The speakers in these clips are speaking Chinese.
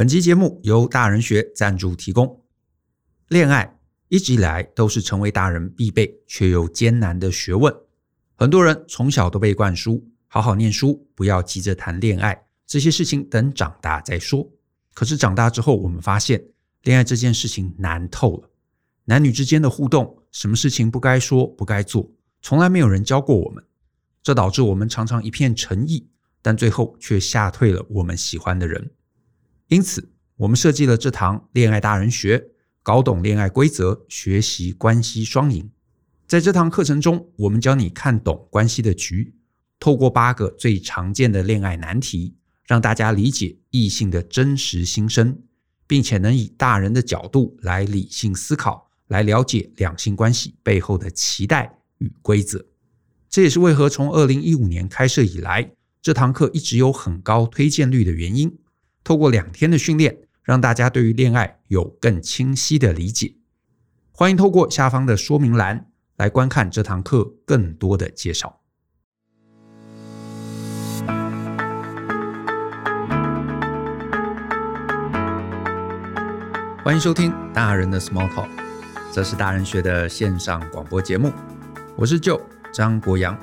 本期节目由大人学赞助提供。恋爱一直以来都是成为大人必备却又艰难的学问。很多人从小都被灌输好好念书，不要急着谈恋爱，这些事情等长大再说。可是长大之后，我们发现恋爱这件事情难透了。男女之间的互动，什么事情不该说不该做，从来没有人教过我们。这导致我们常常一片诚意，但最后却吓退了我们喜欢的人。因此，我们设计了这堂恋爱大人学。搞懂恋爱规则，学习关系双赢。在这堂课程中，我们教你看懂关系的局，透过八个最常见的恋爱难题，让大家理解异性的真实心声，并且能以大人的角度来理性思考，来了解两性关系背后的期待与规则。这也是为何从二零一五年开设以来，这堂课一直有很高推荐率的原因。透过两天的训练。让大家对于恋爱有更清晰的理解。欢迎透过下方的说明栏来观看这堂课更多的介绍。欢迎收听大人的 Small Talk，这是大人学的线上广播节目。我是 Joe 张国阳。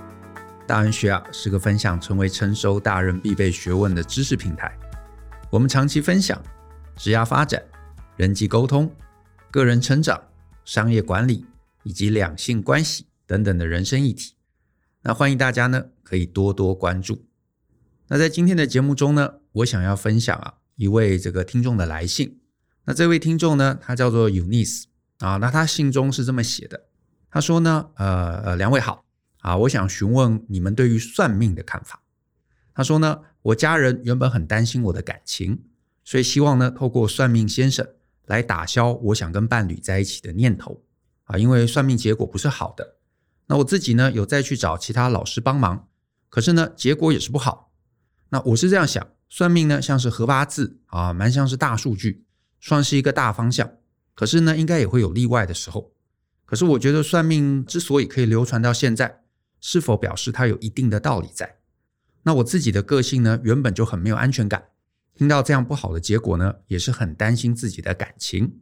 大人学啊是个分享成为成熟大人必备学问的知识平台。我们长期分享。职业发展、人际沟通、个人成长、商业管理以及两性关系等等的人生议题，那欢迎大家呢可以多多关注。那在今天的节目中呢，我想要分享啊一位这个听众的来信。那这位听众呢，他叫做 Unis 啊，那他信中是这么写的，他说呢，呃，两位好啊，我想询问你们对于算命的看法。他说呢，我家人原本很担心我的感情。所以希望呢，透过算命先生来打消我想跟伴侣在一起的念头啊，因为算命结果不是好的。那我自己呢，有再去找其他老师帮忙，可是呢，结果也是不好。那我是这样想，算命呢像是合八字啊，蛮像是大数据，算是一个大方向。可是呢，应该也会有例外的时候。可是我觉得算命之所以可以流传到现在，是否表示它有一定的道理在？那我自己的个性呢，原本就很没有安全感。听到这样不好的结果呢，也是很担心自己的感情。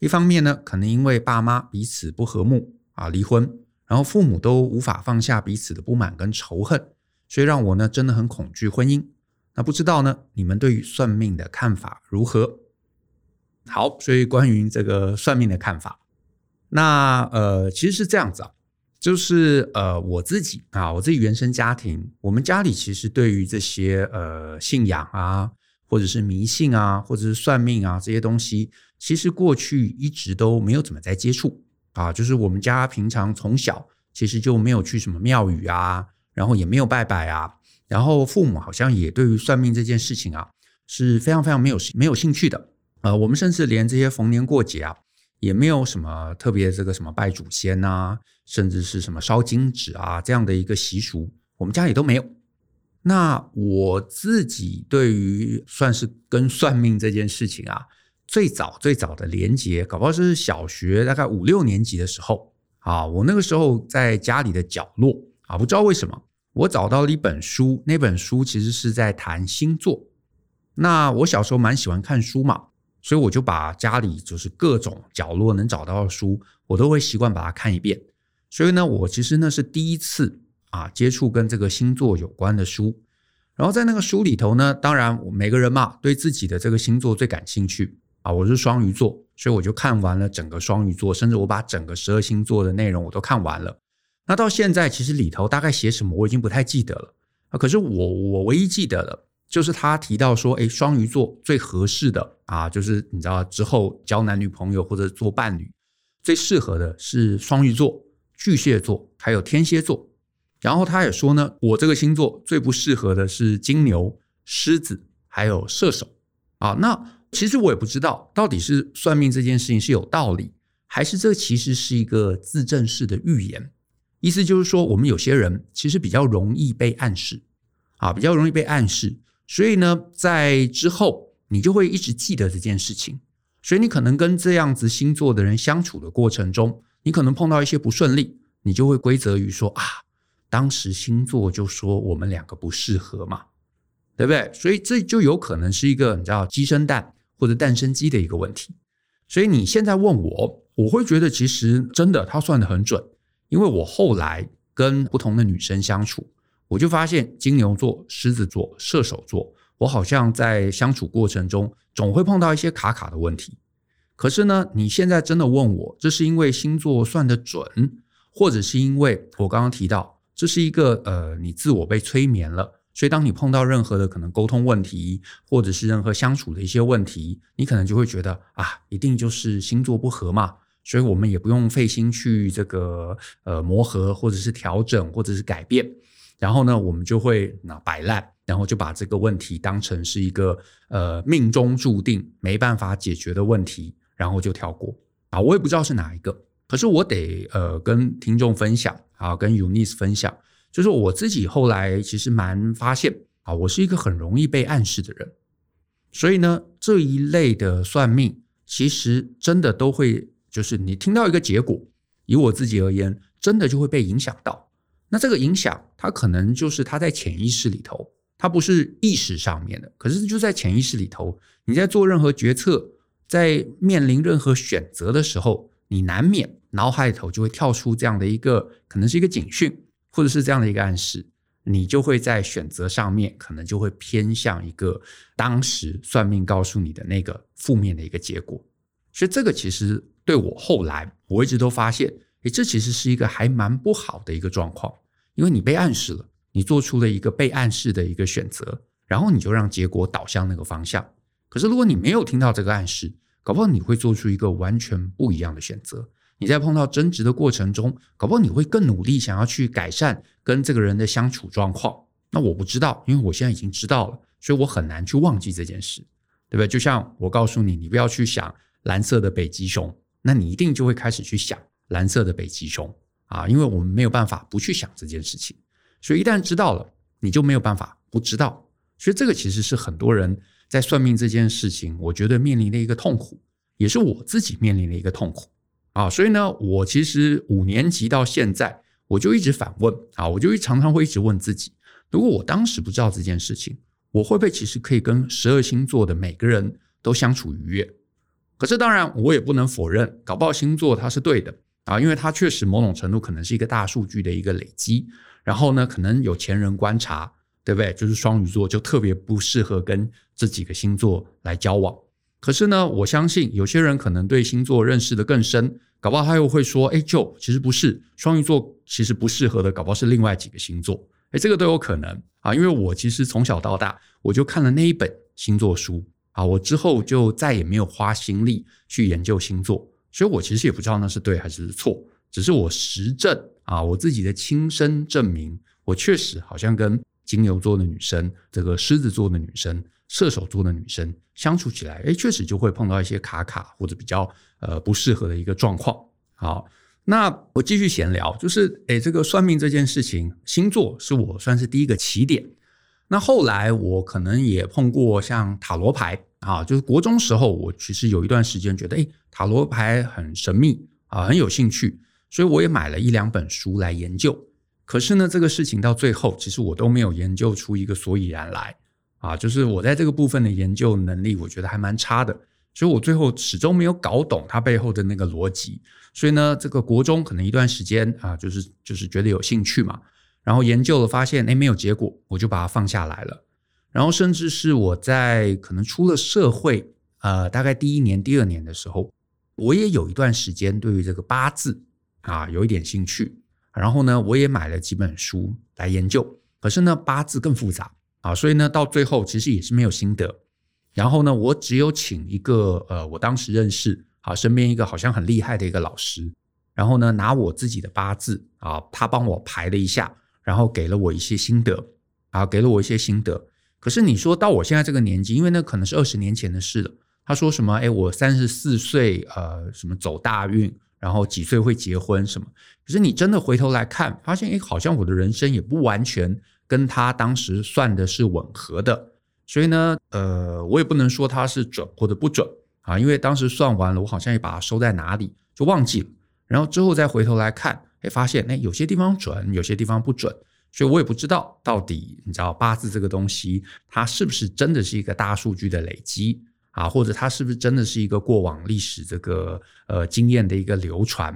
一方面呢，可能因为爸妈彼此不和睦啊，离婚，然后父母都无法放下彼此的不满跟仇恨，所以让我呢真的很恐惧婚姻。那不知道呢，你们对于算命的看法如何？好，所以关于这个算命的看法，那呃，其实是这样子啊，就是呃，我自己啊，我自己原生家庭，我们家里其实对于这些呃信仰啊。或者是迷信啊，或者是算命啊，这些东西，其实过去一直都没有怎么在接触啊。就是我们家平常从小其实就没有去什么庙宇啊，然后也没有拜拜啊，然后父母好像也对于算命这件事情啊是非常非常没有没有兴趣的。呃，我们甚至连这些逢年过节啊，也没有什么特别这个什么拜祖先呐，甚至是什么烧金纸啊这样的一个习俗，我们家里都没有。那我自己对于算是跟算命这件事情啊，最早最早的连结，搞不好是小学大概五六年级的时候啊，我那个时候在家里的角落啊，不知道为什么，我找到了一本书，那本书其实是在谈星座。那我小时候蛮喜欢看书嘛，所以我就把家里就是各种角落能找到的书，我都会习惯把它看一遍。所以呢，我其实那是第一次。啊，接触跟这个星座有关的书，然后在那个书里头呢，当然每个人嘛，对自己的这个星座最感兴趣啊。我是双鱼座，所以我就看完了整个双鱼座，甚至我把整个十二星座的内容我都看完了。那到现在其实里头大概写什么我已经不太记得了啊。可是我我唯一记得的，就是他提到说，诶，双鱼座最合适的啊，就是你知道之后交男女朋友或者做伴侣最适合的是双鱼座、巨蟹座还有天蝎座。然后他也说呢，我这个星座最不适合的是金牛、狮子，还有射手啊。那其实我也不知道，到底是算命这件事情是有道理，还是这其实是一个自证式的预言。意思就是说，我们有些人其实比较容易被暗示啊，比较容易被暗示，所以呢，在之后你就会一直记得这件事情。所以你可能跟这样子星座的人相处的过程中，你可能碰到一些不顺利，你就会归责于说啊。当时星座就说我们两个不适合嘛，对不对？所以这就有可能是一个你知道鸡生蛋，或者蛋生鸡的一个问题。所以你现在问我，我会觉得其实真的他算得很准，因为我后来跟不同的女生相处，我就发现金牛座、狮子座、射手座，我好像在相处过程中总会碰到一些卡卡的问题。可是呢，你现在真的问我，这是因为星座算得准，或者是因为我刚刚提到这是一个呃，你自我被催眠了。所以，当你碰到任何的可能沟通问题，或者是任何相处的一些问题，你可能就会觉得啊，一定就是星座不合嘛。所以我们也不用费心去这个呃磨合，或者是调整，或者是改变。然后呢，我们就会那摆烂，然后就把这个问题当成是一个呃命中注定没办法解决的问题，然后就跳过啊。我也不知道是哪一个，可是我得呃跟听众分享啊，跟 Unis 分享。就是我自己后来其实蛮发现啊，我是一个很容易被暗示的人，所以呢，这一类的算命其实真的都会，就是你听到一个结果，以我自己而言，真的就会被影响到。那这个影响，它可能就是它在潜意识里头，它不是意识上面的，可是就在潜意识里头，你在做任何决策，在面临任何选择的时候，你难免脑海里头就会跳出这样的一个，可能是一个警讯。或者是这样的一个暗示，你就会在选择上面可能就会偏向一个当时算命告诉你的那个负面的一个结果。所以这个其实对我后来我一直都发现，诶，这其实是一个还蛮不好的一个状况，因为你被暗示了，你做出了一个被暗示的一个选择，然后你就让结果导向那个方向。可是如果你没有听到这个暗示，搞不好你会做出一个完全不一样的选择。你在碰到争执的过程中，搞不好你会更努力，想要去改善跟这个人的相处状况。那我不知道，因为我现在已经知道了，所以我很难去忘记这件事，对不对？就像我告诉你，你不要去想蓝色的北极熊，那你一定就会开始去想蓝色的北极熊啊，因为我们没有办法不去想这件事情。所以一旦知道了，你就没有办法不知道。所以这个其实是很多人在算命这件事情，我觉得面临的一个痛苦，也是我自己面临的一个痛苦。啊，所以呢，我其实五年级到现在，我就一直反问啊，我就常常会一直问自己：如果我当时不知道这件事情，我会不会其实可以跟十二星座的每个人都相处愉悦？可是当然，我也不能否认，搞不好星座它是对的啊，因为它确实某种程度可能是一个大数据的一个累积。然后呢，可能有前人观察，对不对？就是双鱼座就特别不适合跟这几个星座来交往。可是呢，我相信有些人可能对星座认识的更深，搞不好他又会说：“哎，就其实不是双鱼座，其实不适合的，搞不好是另外几个星座。”哎，这个都有可能啊，因为我其实从小到大我就看了那一本星座书啊，我之后就再也没有花心力去研究星座，所以我其实也不知道那是对还是错，只是我实证啊，我自己的亲身证明，我确实好像跟金牛座的女生，这个狮子座的女生。射手座的女生相处起来，哎，确实就会碰到一些卡卡或者比较呃不适合的一个状况。好，那我继续闲聊，就是哎，这个算命这件事情，星座是我算是第一个起点。那后来我可能也碰过像塔罗牌啊，就是国中时候，我其实有一段时间觉得，哎，塔罗牌很神秘啊，很有兴趣，所以我也买了一两本书来研究。可是呢，这个事情到最后，其实我都没有研究出一个所以然来。啊，就是我在这个部分的研究能力，我觉得还蛮差的，所以我最后始终没有搞懂它背后的那个逻辑。所以呢，这个国中可能一段时间啊，就是就是觉得有兴趣嘛，然后研究了发现，哎，没有结果，我就把它放下来了。然后甚至是我在可能出了社会，呃，大概第一年、第二年的时候，我也有一段时间对于这个八字啊有一点兴趣。然后呢，我也买了几本书来研究，可是呢，八字更复杂。啊，所以呢，到最后其实也是没有心得。然后呢，我只有请一个呃，我当时认识啊，身边一个好像很厉害的一个老师，然后呢，拿我自己的八字啊，他帮我排了一下，然后给了我一些心得啊，给了我一些心得。可是你说到我现在这个年纪，因为那可能是二十年前的事了。他说什么？哎，我三十四岁，呃，什么走大运，然后几岁会结婚什么？可是你真的回头来看，发现哎，好像我的人生也不完全。跟他当时算的是吻合的，所以呢，呃，我也不能说他是准或者不准啊，因为当时算完了，我好像也把它收在哪里就忘记了，然后之后再回头来看，哎，发现哎，有些地方准，有些地方不准，所以我也不知道到底你知道八字这个东西，它是不是真的是一个大数据的累积啊，或者它是不是真的是一个过往历史这个呃经验的一个流传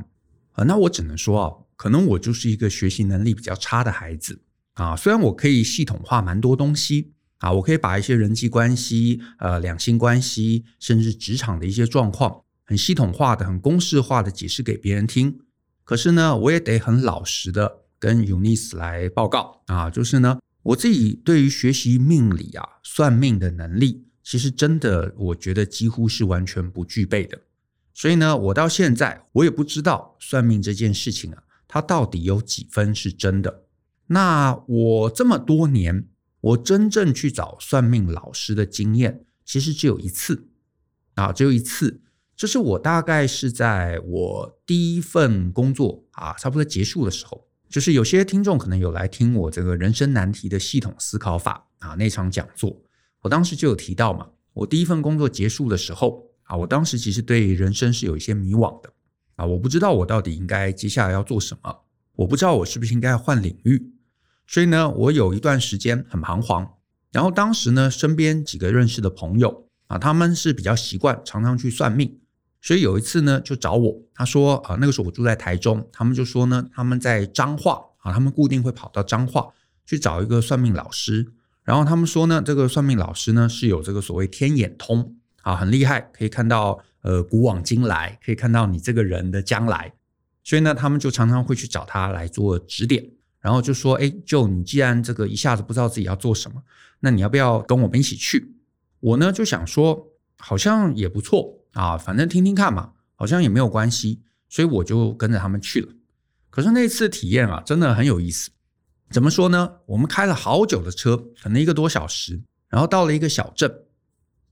啊？那我只能说啊，可能我就是一个学习能力比较差的孩子啊。虽然我可以系统化蛮多东西啊，我可以把一些人际关系、呃两性关系，甚至职场的一些状况，很系统化的、很公式化的解释给别人听。可是呢，我也得很老实的跟 UNIS 来报告啊，就是呢，我自己对于学习命理啊、算命的能力。其实真的，我觉得几乎是完全不具备的。所以呢，我到现在我也不知道算命这件事情啊，它到底有几分是真的。那我这么多年，我真正去找算命老师的经验，其实只有一次啊，只有一次。这是我大概是在我第一份工作啊，差不多结束的时候，就是有些听众可能有来听我这个人生难题的系统思考法啊那场讲座。我当时就有提到嘛，我第一份工作结束的时候啊，我当时其实对人生是有一些迷惘的啊，我不知道我到底应该接下来要做什么，我不知道我是不是应该换领域，所以呢，我有一段时间很彷徨。然后当时呢，身边几个认识的朋友啊，他们是比较习惯常常去算命，所以有一次呢，就找我，他说啊，那个时候我住在台中，他们就说呢，他们在彰化啊，他们固定会跑到彰化去找一个算命老师。然后他们说呢，这个算命老师呢是有这个所谓天眼通啊，很厉害，可以看到呃古往今来，可以看到你这个人的将来。所以呢，他们就常常会去找他来做指点，然后就说：“哎，就你既然这个一下子不知道自己要做什么，那你要不要跟我们一起去？”我呢就想说，好像也不错啊，反正听听看嘛，好像也没有关系，所以我就跟着他们去了。可是那次体验啊，真的很有意思。怎么说呢？我们开了好久的车，可能一个多小时，然后到了一个小镇，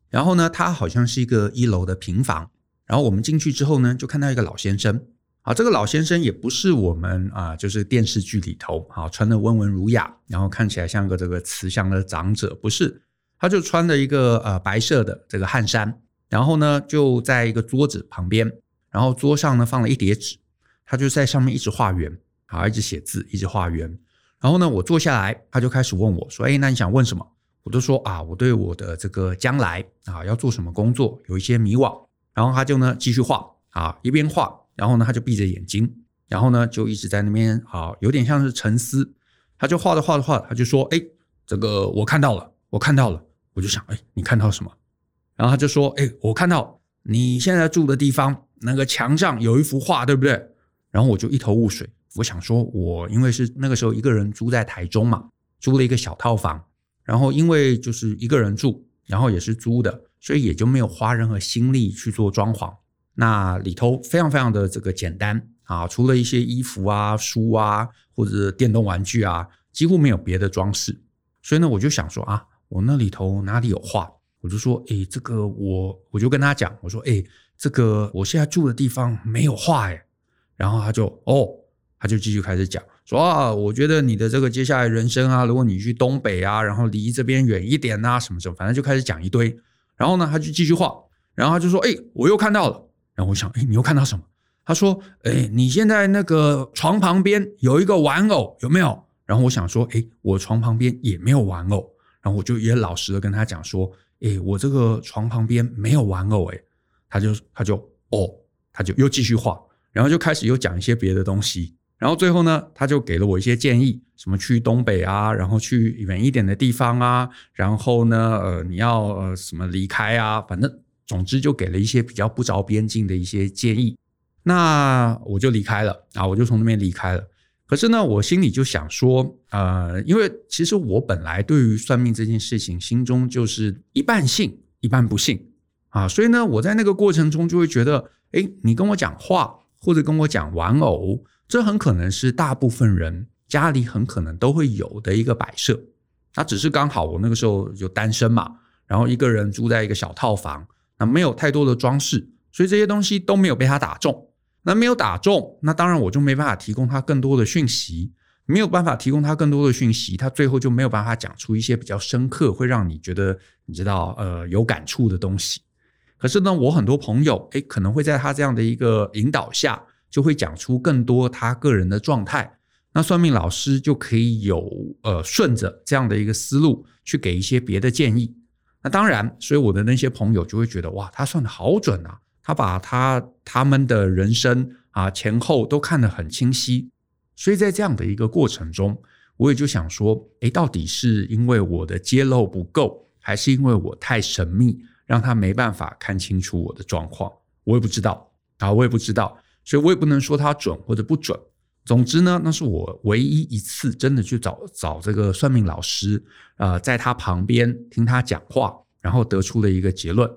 然后呢，它好像是一个一楼的平房，然后我们进去之后呢，就看到一个老先生，啊，这个老先生也不是我们啊，就是电视剧里头啊，穿的温文儒雅，然后看起来像个这个慈祥的长者，不是，他就穿着一个呃白色的这个汗衫，然后呢，就在一个桌子旁边，然后桌上呢放了一叠纸，他就在上面一直画圆，啊，一直写字，一直画圆。然后呢，我坐下来，他就开始问我说：“哎，那你想问什么？”我都说：“啊，我对我的这个将来啊，要做什么工作有一些迷惘。”然后他就呢继续画啊，一边画，然后呢他就闭着眼睛，然后呢就一直在那边啊，有点像是沉思。他就画着画着画，他就说：“哎，这个我看到了，我看到了。”我就想：“哎，你看到什么？”然后他就说：“哎，我看到你现在住的地方那个墙上有一幅画，对不对？”然后我就一头雾水。我想说，我因为是那个时候一个人租在台中嘛，租了一个小套房，然后因为就是一个人住，然后也是租的，所以也就没有花任何心力去做装潢。那里头非常非常的这个简单啊，除了一些衣服啊、书啊或者电动玩具啊，几乎没有别的装饰。所以呢，我就想说啊，我那里头哪里有画？我就说，诶，这个我我就跟他讲，我说，诶，这个我现在住的地方没有画，诶。然后他就哦。他就继续开始讲说啊，我觉得你的这个接下来人生啊，如果你去东北啊，然后离这边远一点啊，什么什么，反正就开始讲一堆。然后呢，他就继续画，然后他就说：“哎，我又看到了。”然后我想：“哎，你又看到什么？”他说：“哎，你现在那个床旁边有一个玩偶，有没有？”然后我想说：“哎，我床旁边也没有玩偶。”然后我就也老实的跟他讲说：“哎，我这个床旁边没有玩偶。”哎，他就他就哦，他就又继续画，然后就开始又讲一些别的东西。然后最后呢，他就给了我一些建议，什么去东北啊，然后去远一点的地方啊，然后呢，呃，你要呃什么离开啊，反正总之就给了一些比较不着边际的一些建议。那我就离开了啊，我就从那边离开了。可是呢，我心里就想说，呃，因为其实我本来对于算命这件事情，心中就是一半信一半不信啊，所以呢，我在那个过程中就会觉得，诶，你跟我讲话或者跟我讲玩偶。这很可能是大部分人家里很可能都会有的一个摆设，那只是刚好我那个时候就单身嘛，然后一个人住在一个小套房，那没有太多的装饰，所以这些东西都没有被他打中。那没有打中，那当然我就没办法提供他更多的讯息，没有办法提供他更多的讯息，他最后就没有办法讲出一些比较深刻，会让你觉得你知道呃有感触的东西。可是呢，我很多朋友诶可能会在他这样的一个引导下。就会讲出更多他个人的状态，那算命老师就可以有呃顺着这样的一个思路去给一些别的建议。那当然，所以我的那些朋友就会觉得哇，他算的好准啊，他把他他们的人生啊前后都看得很清晰。所以在这样的一个过程中，我也就想说，诶，到底是因为我的揭露不够，还是因为我太神秘，让他没办法看清楚我的状况？我也不知道啊，我也不知道，所以我也不能说他准或者不准。总之呢，那是我唯一一次真的去找找这个算命老师，呃，在他旁边听他讲话，然后得出了一个结论。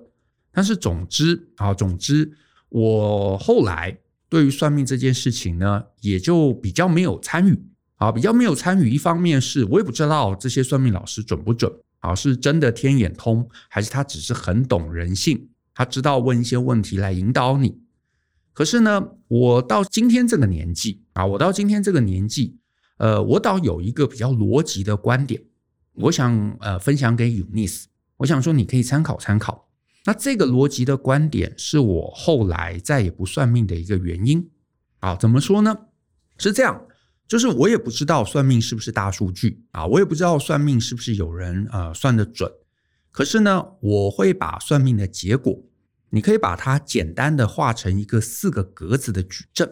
但是总之啊，总之我后来。对于算命这件事情呢，也就比较没有参与啊，比较没有参与。一方面是我也不知道这些算命老师准不准啊，是真的天眼通，还是他只是很懂人性，他知道问一些问题来引导你。可是呢，我到今天这个年纪啊，我到今天这个年纪，呃，我倒有一个比较逻辑的观点，我想呃分享给 Unis，我想说你可以参考参考。那这个逻辑的观点是我后来再也不算命的一个原因啊？怎么说呢？是这样，就是我也不知道算命是不是大数据啊，我也不知道算命是不是有人呃算得准。可是呢，我会把算命的结果，你可以把它简单的画成一个四个格子的矩阵。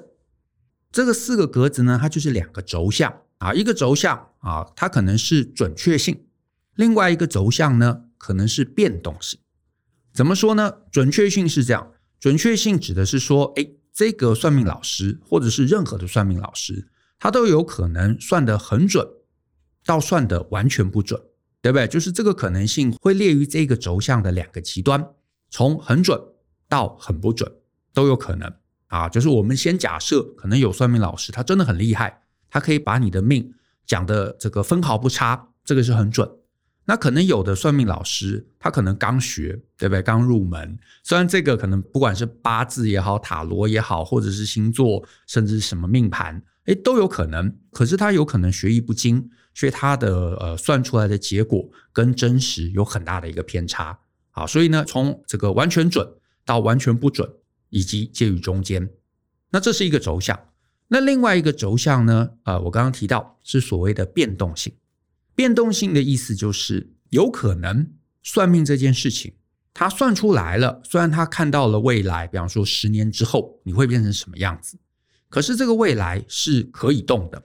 这个四个格子呢，它就是两个轴向啊，一个轴向啊，它可能是准确性；另外一个轴向呢，可能是变动性。怎么说呢？准确性是这样，准确性指的是说，诶，这个算命老师或者是任何的算命老师，他都有可能算得很准，到算得完全不准，对不对？就是这个可能性会列于这个轴向的两个极端，从很准到很不准都有可能啊。就是我们先假设，可能有算命老师，他真的很厉害，他可以把你的命讲得这个分毫不差，这个是很准。那可能有的算命老师，他可能刚学，对不对？刚入门，虽然这个可能不管是八字也好，塔罗也好，或者是星座，甚至什么命盘，诶，都有可能。可是他有可能学艺不精，所以他的呃算出来的结果跟真实有很大的一个偏差。好，所以呢，从这个完全准到完全不准，以及介于中间，那这是一个轴向。那另外一个轴向呢？呃，我刚刚提到是所谓的变动性。变动性的意思就是，有可能算命这件事情，他算出来了，虽然他看到了未来，比方说十年之后你会变成什么样子，可是这个未来是可以动的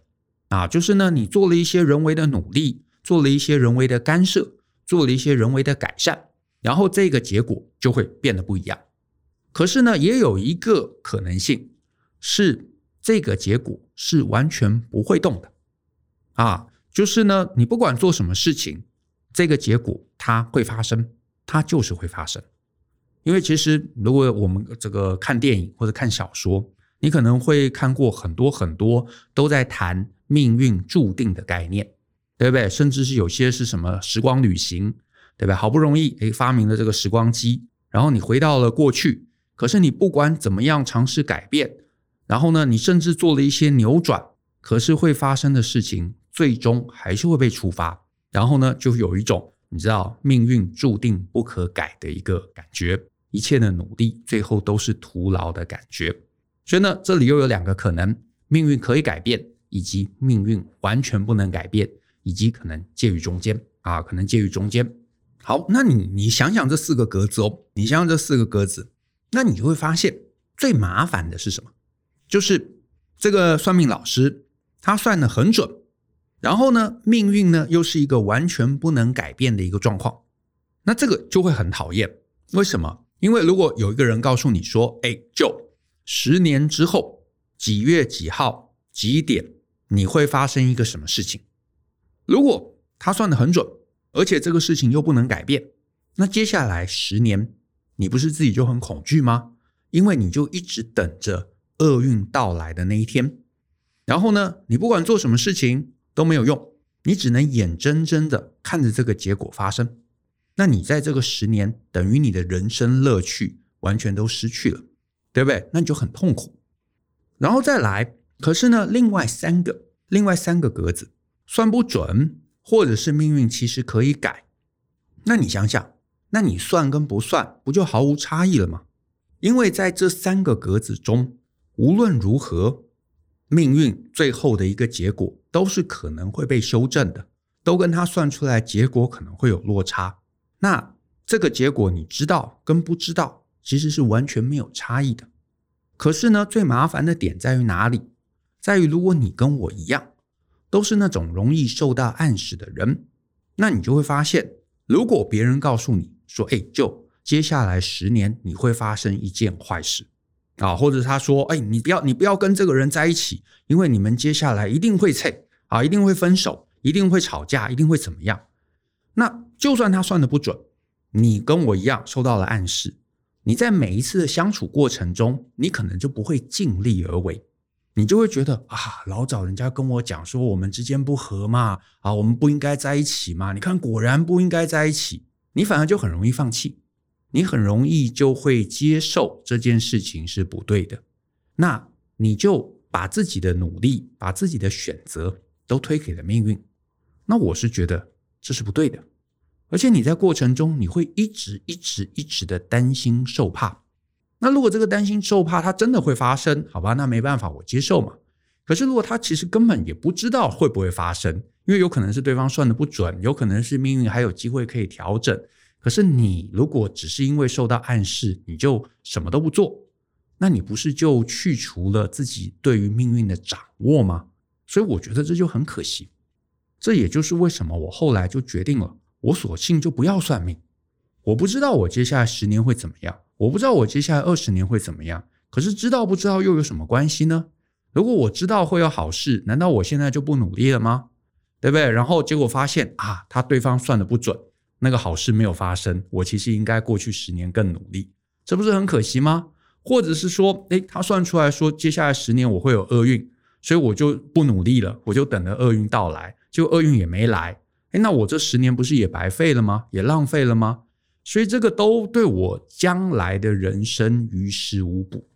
啊，就是呢，你做了一些人为的努力，做了一些人为的干涉，做了一些人为的改善，然后这个结果就会变得不一样。可是呢，也有一个可能性是，这个结果是完全不会动的啊。就是呢，你不管做什么事情，这个结果它会发生，它就是会发生。因为其实如果我们这个看电影或者看小说，你可能会看过很多很多都在谈命运注定的概念，对不对？甚至是有些是什么时光旅行，对吧？好不容易诶发明了这个时光机，然后你回到了过去，可是你不管怎么样尝试改变，然后呢，你甚至做了一些扭转，可是会发生的事情。最终还是会被触发，然后呢，就有一种你知道命运注定不可改的一个感觉，一切的努力最后都是徒劳的感觉。所以呢，这里又有两个可能：命运可以改变，以及命运完全不能改变，以及可能介于中间啊，可能介于中间。好，那你你想想这四个格子哦，你想想这四个格子，那你就会发现最麻烦的是什么？就是这个算命老师他算得很准。然后呢，命运呢又是一个完全不能改变的一个状况，那这个就会很讨厌。为什么？因为如果有一个人告诉你说：“哎，就十年之后几月几号几点你会发生一个什么事情？”如果他算得很准，而且这个事情又不能改变，那接下来十年你不是自己就很恐惧吗？因为你就一直等着厄运到来的那一天。然后呢，你不管做什么事情。都没有用，你只能眼睁睁的看着这个结果发生。那你在这个十年，等于你的人生乐趣完全都失去了，对不对？那你就很痛苦。然后再来，可是呢，另外三个，另外三个格子算不准，或者是命运其实可以改。那你想想，那你算跟不算，不就毫无差异了吗？因为在这三个格子中，无论如何。命运最后的一个结果都是可能会被修正的，都跟他算出来结果可能会有落差。那这个结果你知道跟不知道其实是完全没有差异的。可是呢，最麻烦的点在于哪里？在于如果你跟我一样，都是那种容易受到暗示的人，那你就会发现，如果别人告诉你说：“哎，就接下来十年你会发生一件坏事啊，或者他说：‘哎，你不要你不要跟这个人在一起，因为你们接下来一定会吵啊，一定会分手，一定会吵架，一定会怎么样。’那就算他算的不准，你跟我一样受到了暗示。”你在每一次的相处过程中，你可能就不会尽力而为，你就会觉得啊，老早人家跟我讲说我们之间不和嘛，啊，我们不应该在一起嘛。你看，果然不应该在一起，你反而就很容易放弃，你很容易就会接受这件事情是不对的，那你就把自己的努力、把自己的选择都推给了命运。那我是觉得这是不对的。而且你在过程中，你会一直、一直、一直的担心受怕。那如果这个担心受怕它真的会发生，好吧，那没办法，我接受嘛。可是如果他其实根本也不知道会不会发生，因为有可能是对方算的不准，有可能是命运还有机会可以调整。可是你如果只是因为受到暗示，你就什么都不做，那你不是就去除了自己对于命运的掌握吗？所以我觉得这就很可惜。这也就是为什么我后来就决定了。我索性就不要算命，我不知道我接下来十年会怎么样，我不知道我接下来二十年会怎么样。可是知道不知道又有什么关系呢？如果我知道会有好事，难道我现在就不努力了吗？对不对？然后结果发现啊，他对方算的不准，那个好事没有发生，我其实应该过去十年更努力，这不是很可惜吗？或者是说，诶，他算出来说接下来十年我会有厄运，所以我就不努力了，我就等着厄运到来，就厄运也没来。诶，那我这十年不是也白费了吗？也浪费了吗？所以这个都对我将来的人生于事无补。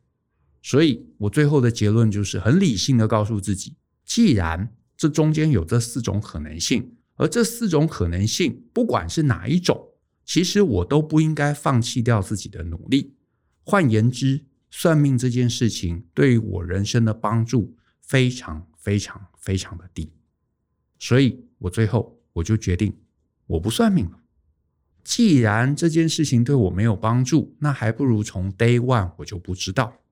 所以我最后的结论就是很理性的告诉自己：既然这中间有这四种可能性，而这四种可能性不管是哪一种，其实我都不应该放弃掉自己的努力。换言之，算命这件事情对于我人生的帮助非常非常非常的低。所以我最后。我就决定我不算命了。既然这件事情对我没有帮助，那还不如从 day one 我就不知道。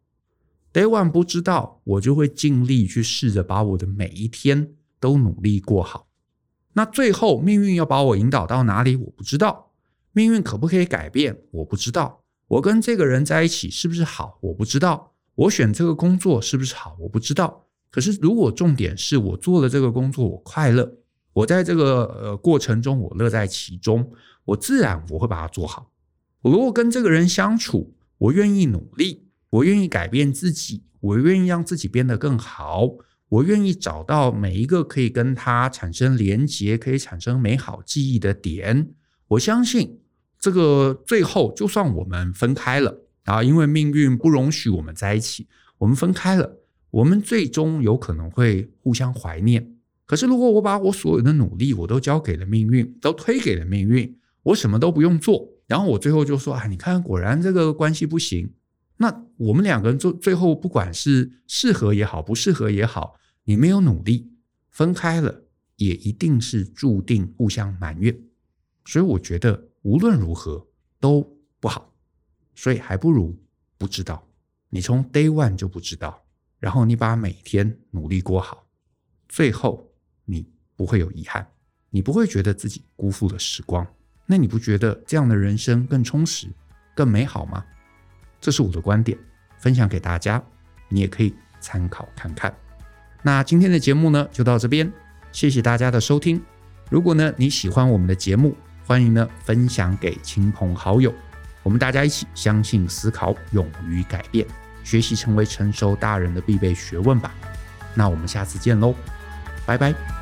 day one 不知道，我就会尽力去试着把我的每一天都努力过好。那最后命运要把我引导到哪里，我不知道。命运可不可以改变，我不知道。我跟这个人在一起是不是好，我不知道。我选这个工作是不是好，我不知道。可是如果重点是我做了这个工作，我快乐。我在这个呃过程中，我乐在其中，我自然我会把它做好。我如果跟这个人相处，我愿意努力，我愿意改变自己，我愿意让自己变得更好，我愿意找到每一个可以跟他产生连结、可以产生美好记忆的点。我相信这个最后，就算我们分开了啊，因为命运不容许我们在一起，我们分开了，我们最终有可能会互相怀念。可是，如果我把我所有的努力我都交给了命运，都推给了命运，我什么都不用做，然后我最后就说：“啊，你看，果然这个关系不行。”那我们两个人最最后，不管是适合也好，不适合也好，你没有努力，分开了，也一定是注定互相埋怨。所以我觉得无论如何都不好，所以还不如不知道。你从 day one 就不知道，然后你把每天努力过好，最后。你不会有遗憾，你不会觉得自己辜负了时光，那你不觉得这样的人生更充实、更美好吗？这是我的观点，分享给大家，你也可以参考看看。那今天的节目呢，就到这边，谢谢大家的收听。如果呢你喜欢我们的节目，欢迎呢分享给亲朋好友，我们大家一起相信、思考、勇于改变，学习成为成熟大人的必备学问吧。那我们下次见喽。拜拜。